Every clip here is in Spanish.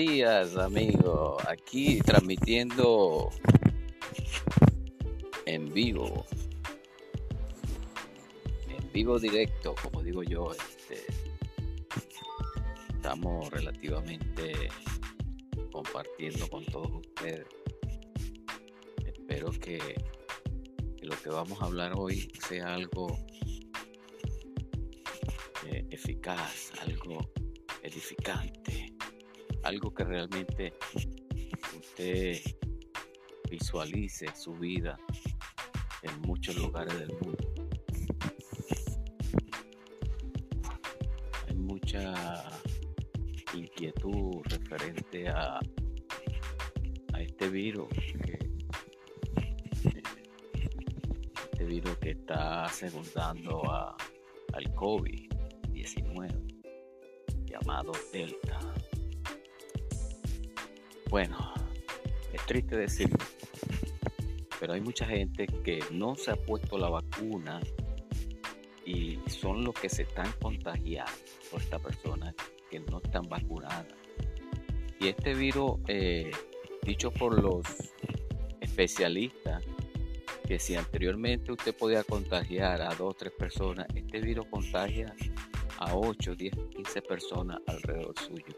días, amigo. Aquí transmitiendo en vivo. En vivo directo, como digo yo. Este, estamos relativamente compartiendo con todos ustedes. Espero que, lo que vamos a hablar hoy sea algo eh, eficaz, algo edificante, algo que realmente usted visualice su vida en muchos lugares del mundo. Hay mucha inquietud referente a, a este virus este virus que está segundando a, al COVID-19 llamado Delta. Bueno, es triste decirlo, pero hay mucha gente que no se ha puesto la vacuna y son los que se están contagiando por esta persona que no están vacunadas. Y este virus, eh, dicho por los especialistas, que si anteriormente usted podía contagiar a dos o tres personas, este virus contagia a 8, 10, 15 personas alrededor suyo.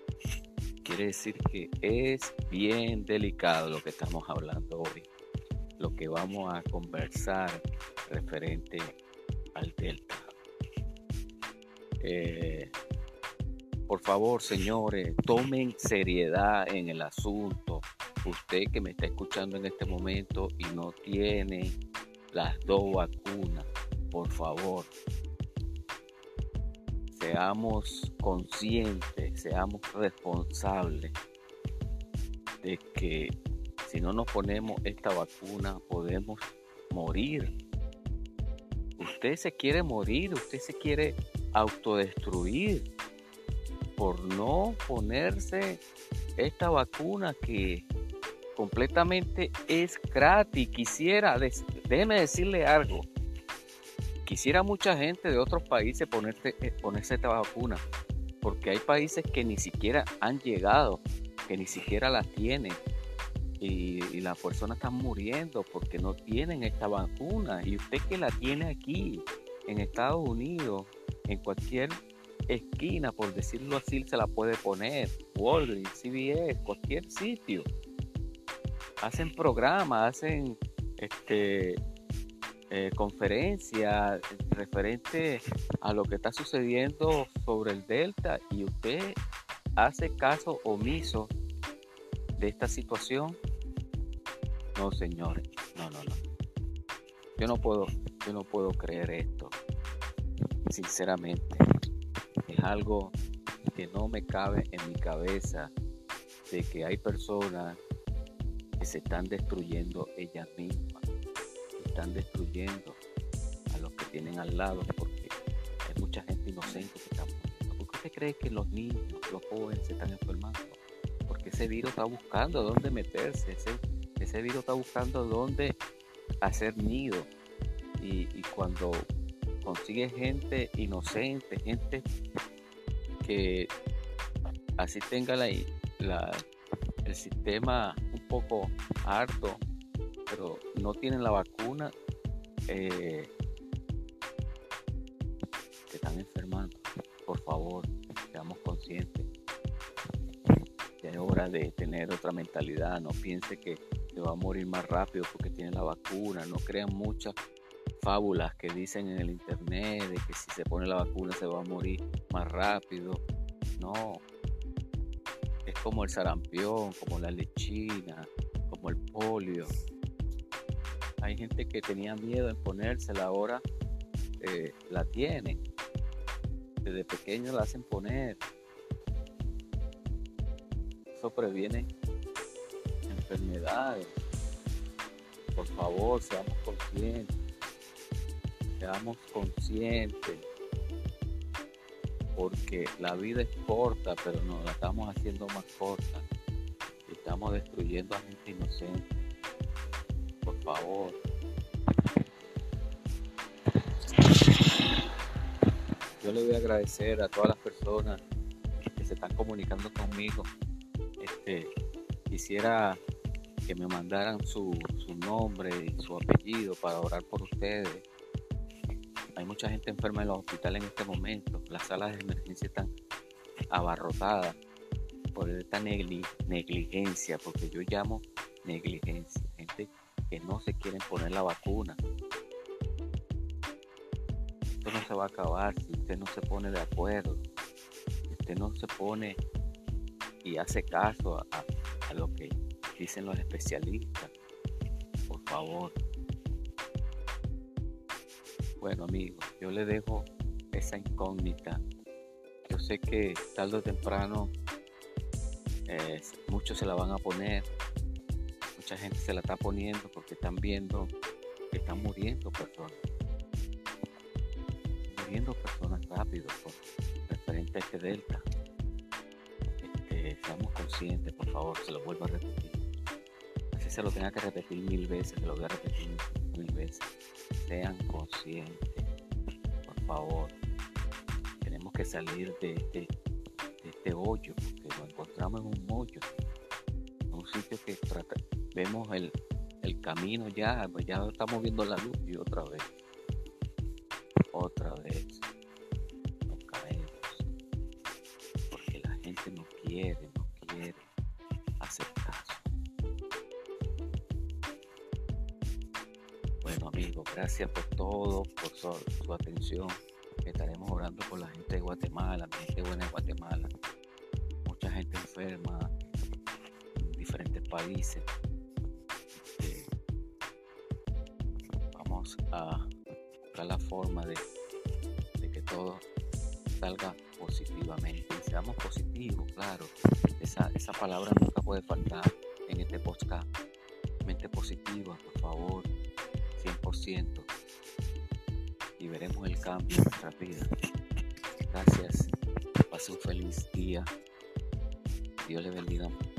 Quiere decir que es bien delicado lo que estamos hablando hoy, lo que vamos a conversar referente al Delta. Eh, por favor, señores, tomen seriedad en el asunto. Usted que me está escuchando en este momento y no tiene las dos vacunas, por favor, seamos conscientes, seamos responsables de que si no nos ponemos esta vacuna podemos morir. Usted se quiere morir, usted se quiere autodestruir por no ponerse esta vacuna que completamente es gratis. Quisiera, déjeme decirle algo, quisiera mucha gente de otros países ponerte, eh, ponerse esta vacuna, porque hay países que ni siquiera han llegado, que ni siquiera la tienen. Y, las personas están muriendo porque no tienen esta vacuna. Y usted que la tiene aquí, en Estados Unidos, en cualquier esquina, por decirlo así, se la puede poner. Walgreens, CVS, cualquier sitio. Hacen programas, hacen este, eh, conferencia referente a lo que está sucediendo sobre el Delta y usted hace caso omiso de esta situación. No, señores, no, no, no. Yo no puedo, yo no puedo creer esto. Sinceramente, es algo que no me cabe en mi cabeza de que hay personas que se están destruyendo ellas mismas están destruyendo a los que tienen al lado porque hay mucha gente inocente que está muriendo. ¿Por qué usted cree que los niños, los jóvenes se están enfermando? Porque ese virus está buscando dónde meterse, ese, ese virus está buscando dónde hacer nido. Y, cuando consigue gente inocente, gente que así tenga la, el sistema un poco harto pero no tienen la vacuna, eh, están enfermando. Por favor, seamos conscientes. Ya es hora de tener otra mentalidad. No piense que se va a morir más rápido porque tiene la vacuna. No crean muchas fábulas que dicen en el internet de que si se pone la vacuna se va a morir más rápido. No. Es como el sarampión, como la lechina, como el polio. Hay gente que tenía miedo en ponérsela, ahora eh, la tiene. Desde pequeño la hacen poner. Eso previene enfermedades. Por favor, seamos conscientes. Seamos conscientes. Porque la vida es corta, pero nos la estamos haciendo más corta. Estamos destruyendo a gente inocente por favor. Yo le voy a agradecer a todas las personas que se están comunicando conmigo Este, quisiera que me mandaran su, su nombre y su apellido para orar por ustedes. Hay mucha gente enferma en los hospitales en este momento. Las salas de emergencia están abarrotadas por esta negligencia, porque yo llamo negligencia, que no se quieren poner la vacuna. Esto no se va a acabar si usted no se pone de acuerdo, si usted no se pone y hace caso a, lo que dicen los especialistas. Por favor. Bueno amigos, yo le dejo esa incógnita. Yo sé que tarde o temprano eh, muchos se la van a poner, mucha gente se la está poniendo porque están viendo que están muriendo personas. Muriendo personas rápido referente a este delta. Este, seamos conscientes, por favor, se lo vuelvo a repetir. Así se lo tenga que repetir mil veces, se lo voy a repetir mil veces. Sean conscientes, por favor. Tenemos que salir de este, hoyo, porque lo encontramos en un hoyo, un sitio que vemos el, el camino ya, pues ya estamos viendo la luz y otra vez, otra vez nos caemos, porque la gente no quiere, no quiere hacer caso. Bueno amigos, gracias por todo, por su, atención. Estaremos orando por la gente de Guatemala, la gente buena de Guatemala, mucha gente enferma en diferentes países. A buscar la forma de, que todo salga positivamente. Y seamos positivos, claro. Esa, esa palabra nunca puede faltar en este podcast. Mente positiva, por favor, 100%. Y veremos el cambio en nuestra vida. Gracias. Pase un feliz día. Dios le bendiga mucho.